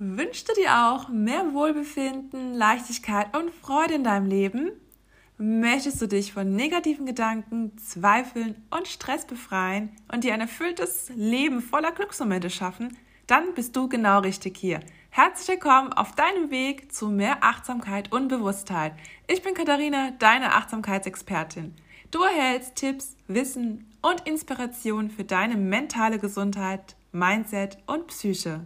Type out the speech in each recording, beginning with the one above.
Wünschst du dir auch mehr Wohlbefinden, Leichtigkeit und Freude in deinem Leben? Möchtest du dich von negativen Gedanken, Zweifeln und Stress befreien und dir ein erfülltes Leben voller Glücksmomente schaffen? Dann bist du genau richtig hier. Herzlich willkommen auf deinem Weg zu mehr Achtsamkeit und Bewusstheit. Ich bin Katharina, deine Achtsamkeitsexpertin. Du erhältst Tipps, Wissen und Inspiration für deine mentale Gesundheit, Mindset und Psyche.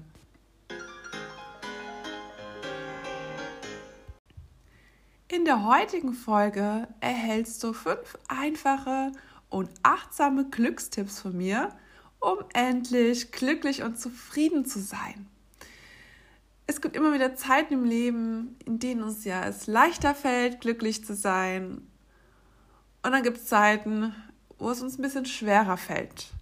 In der heutigen Folge erhältst du fünf einfache und achtsame Glückstipps von mir, um endlich glücklich und zufrieden zu sein. Es gibt immer wieder Zeiten im Leben, in denen uns ja es leichter fällt, glücklich zu sein. Und dann gibt es Zeiten, wo es uns ein bisschen schwerer fällt,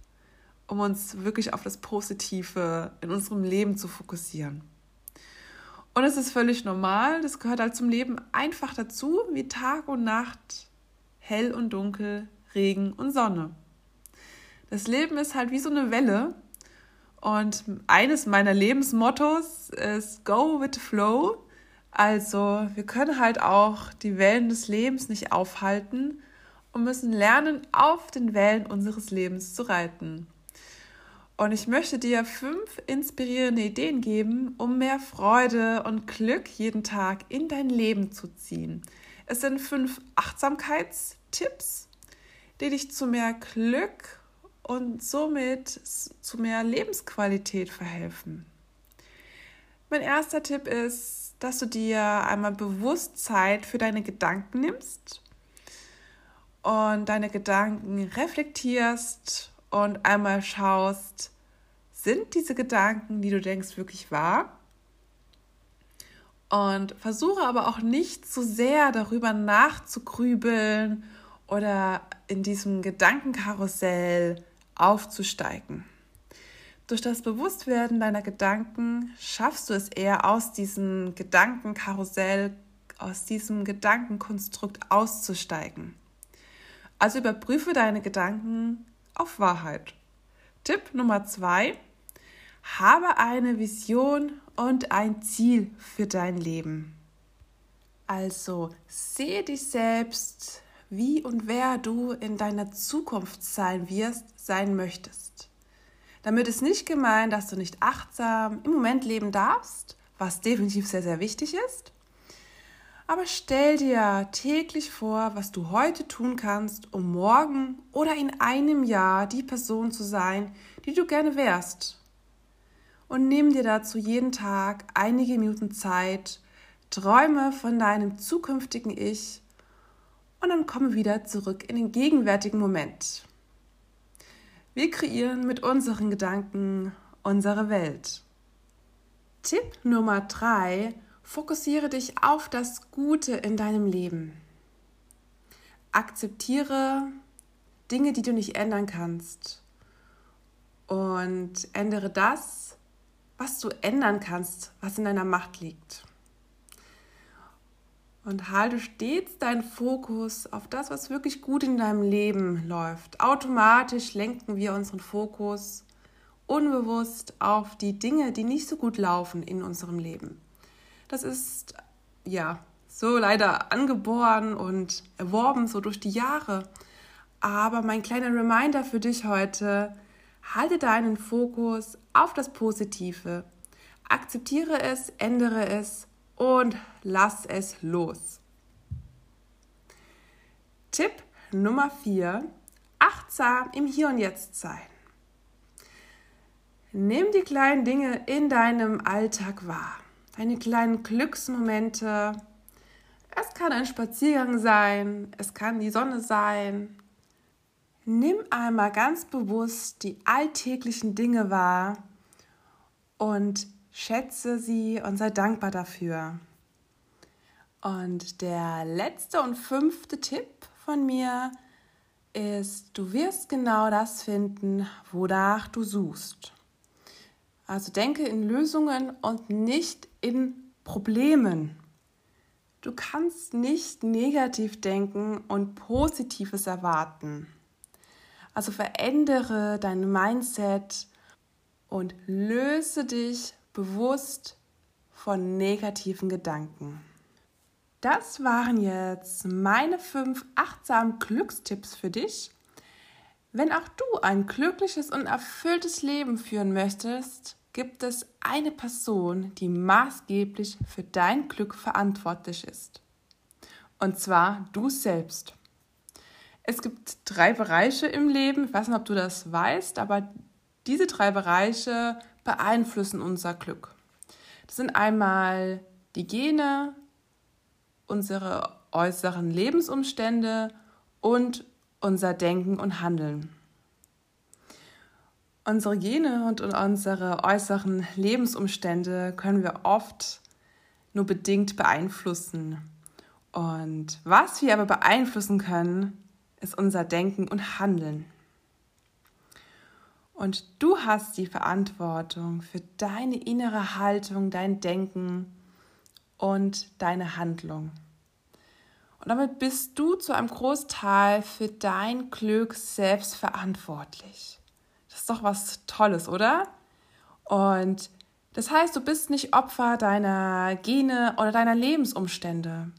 um uns wirklich auf das Positive in unserem Leben zu fokussieren. Und es ist völlig normal, das gehört halt zum Leben einfach dazu, wie Tag und Nacht, hell und dunkel, Regen und Sonne. Das Leben ist halt wie so eine Welle. Und eines meiner Lebensmottos ist Go with the Flow. Also wir können halt auch die Wellen des Lebens nicht aufhalten und müssen lernen, auf den Wellen unseres Lebens zu reiten. Und ich möchte dir fünf inspirierende Ideen geben, um mehr Freude und Glück jeden Tag in dein Leben zu ziehen. Es sind fünf Achtsamkeitstipps, die dich zu mehr Glück und somit zu mehr Lebensqualität verhelfen. Mein erster Tipp ist, dass du dir einmal bewusst Zeit für deine Gedanken nimmst und deine Gedanken reflektierst und einmal schaust, sind diese Gedanken, die du denkst, wirklich wahr? Und versuche aber auch nicht zu sehr darüber nachzugrübeln oder in diesem Gedankenkarussell aufzusteigen. Durch das Bewusstwerden deiner Gedanken schaffst du es eher aus diesem Gedankenkarussell, aus diesem Gedankenkonstrukt auszusteigen. Also überprüfe deine Gedanken auf Wahrheit. Tipp Nummer zwei. Habe eine Vision und ein Ziel für dein Leben. Also sehe dich selbst, wie und wer du in deiner Zukunft sein wirst, sein möchtest. Damit ist nicht gemeint, dass du nicht achtsam im Moment leben darfst, was definitiv sehr, sehr wichtig ist. Aber stell dir täglich vor, was du heute tun kannst, um morgen oder in einem Jahr die Person zu sein, die du gerne wärst. Und nimm dir dazu jeden Tag einige Minuten Zeit, träume von deinem zukünftigen Ich und dann komme wieder zurück in den gegenwärtigen Moment. Wir kreieren mit unseren Gedanken unsere Welt. Tipp Nummer drei Fokussiere dich auf das Gute in deinem Leben. Akzeptiere Dinge, die du nicht ändern kannst. Und ändere das, was du ändern kannst, was in deiner Macht liegt. Und halte stets deinen Fokus auf das, was wirklich gut in deinem Leben läuft. Automatisch lenken wir unseren Fokus unbewusst auf die Dinge, die nicht so gut laufen in unserem Leben. Das ist ja so leider angeboren und erworben, so durch die Jahre. Aber mein kleiner Reminder für dich heute, halte deinen Fokus auf das Positive. Akzeptiere es, ändere es und lass es los. Tipp Nummer 4. Achtsam im Hier und Jetzt sein. Nimm die kleinen Dinge in deinem Alltag wahr deine kleinen Glücksmomente. Es kann ein Spaziergang sein, es kann die Sonne sein. Nimm einmal ganz bewusst die alltäglichen Dinge wahr und schätze sie und sei dankbar dafür. Und der letzte und fünfte Tipp von mir ist, du wirst genau das finden, wonach du suchst. Also denke in Lösungen und nicht in Problemen. Du kannst nicht negativ denken und Positives erwarten. Also verändere dein Mindset und löse dich bewusst von negativen Gedanken. Das waren jetzt meine fünf achtsamen Glückstipps für dich. Wenn auch du ein glückliches und erfülltes Leben führen möchtest, gibt es eine Person, die maßgeblich für dein Glück verantwortlich ist. Und zwar du selbst. Es gibt drei Bereiche im Leben, ich weiß nicht, ob du das weißt, aber diese drei Bereiche beeinflussen unser Glück. Das sind einmal die Gene, unsere äußeren Lebensumstände und unser Denken und Handeln. Unsere Gene und unsere äußeren Lebensumstände können wir oft nur bedingt beeinflussen. Und was wir aber beeinflussen können, ist unser Denken und Handeln. Und du hast die Verantwortung für deine innere Haltung, dein Denken und deine Handlung. Und damit bist du zu einem Großteil für dein Glück selbst verantwortlich. Das ist doch was Tolles, oder? Und das heißt, du bist nicht Opfer deiner Gene oder deiner Lebensumstände.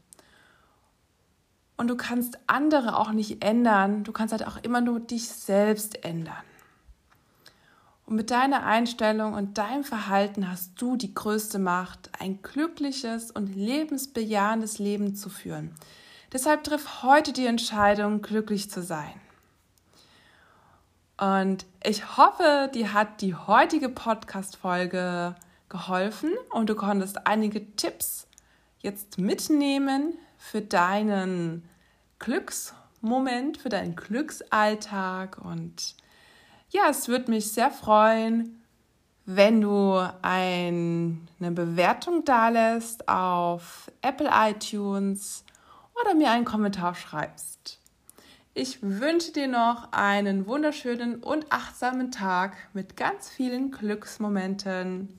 Und du kannst andere auch nicht ändern. Du kannst halt auch immer nur dich selbst ändern. Und mit deiner Einstellung und deinem Verhalten hast du die größte Macht, ein glückliches und lebensbejahendes Leben zu führen. Deshalb triff heute die Entscheidung, glücklich zu sein. Und ich hoffe, dir hat die heutige Podcast-Folge geholfen und du konntest einige Tipps jetzt mitnehmen für deinen Glücksmoment, für deinen Glücksalltag. Und ja, es würde mich sehr freuen, wenn du ein, eine Bewertung dalässt auf Apple iTunes oder mir einen Kommentar schreibst. Ich wünsche dir noch einen wunderschönen und achtsamen Tag mit ganz vielen Glücksmomenten.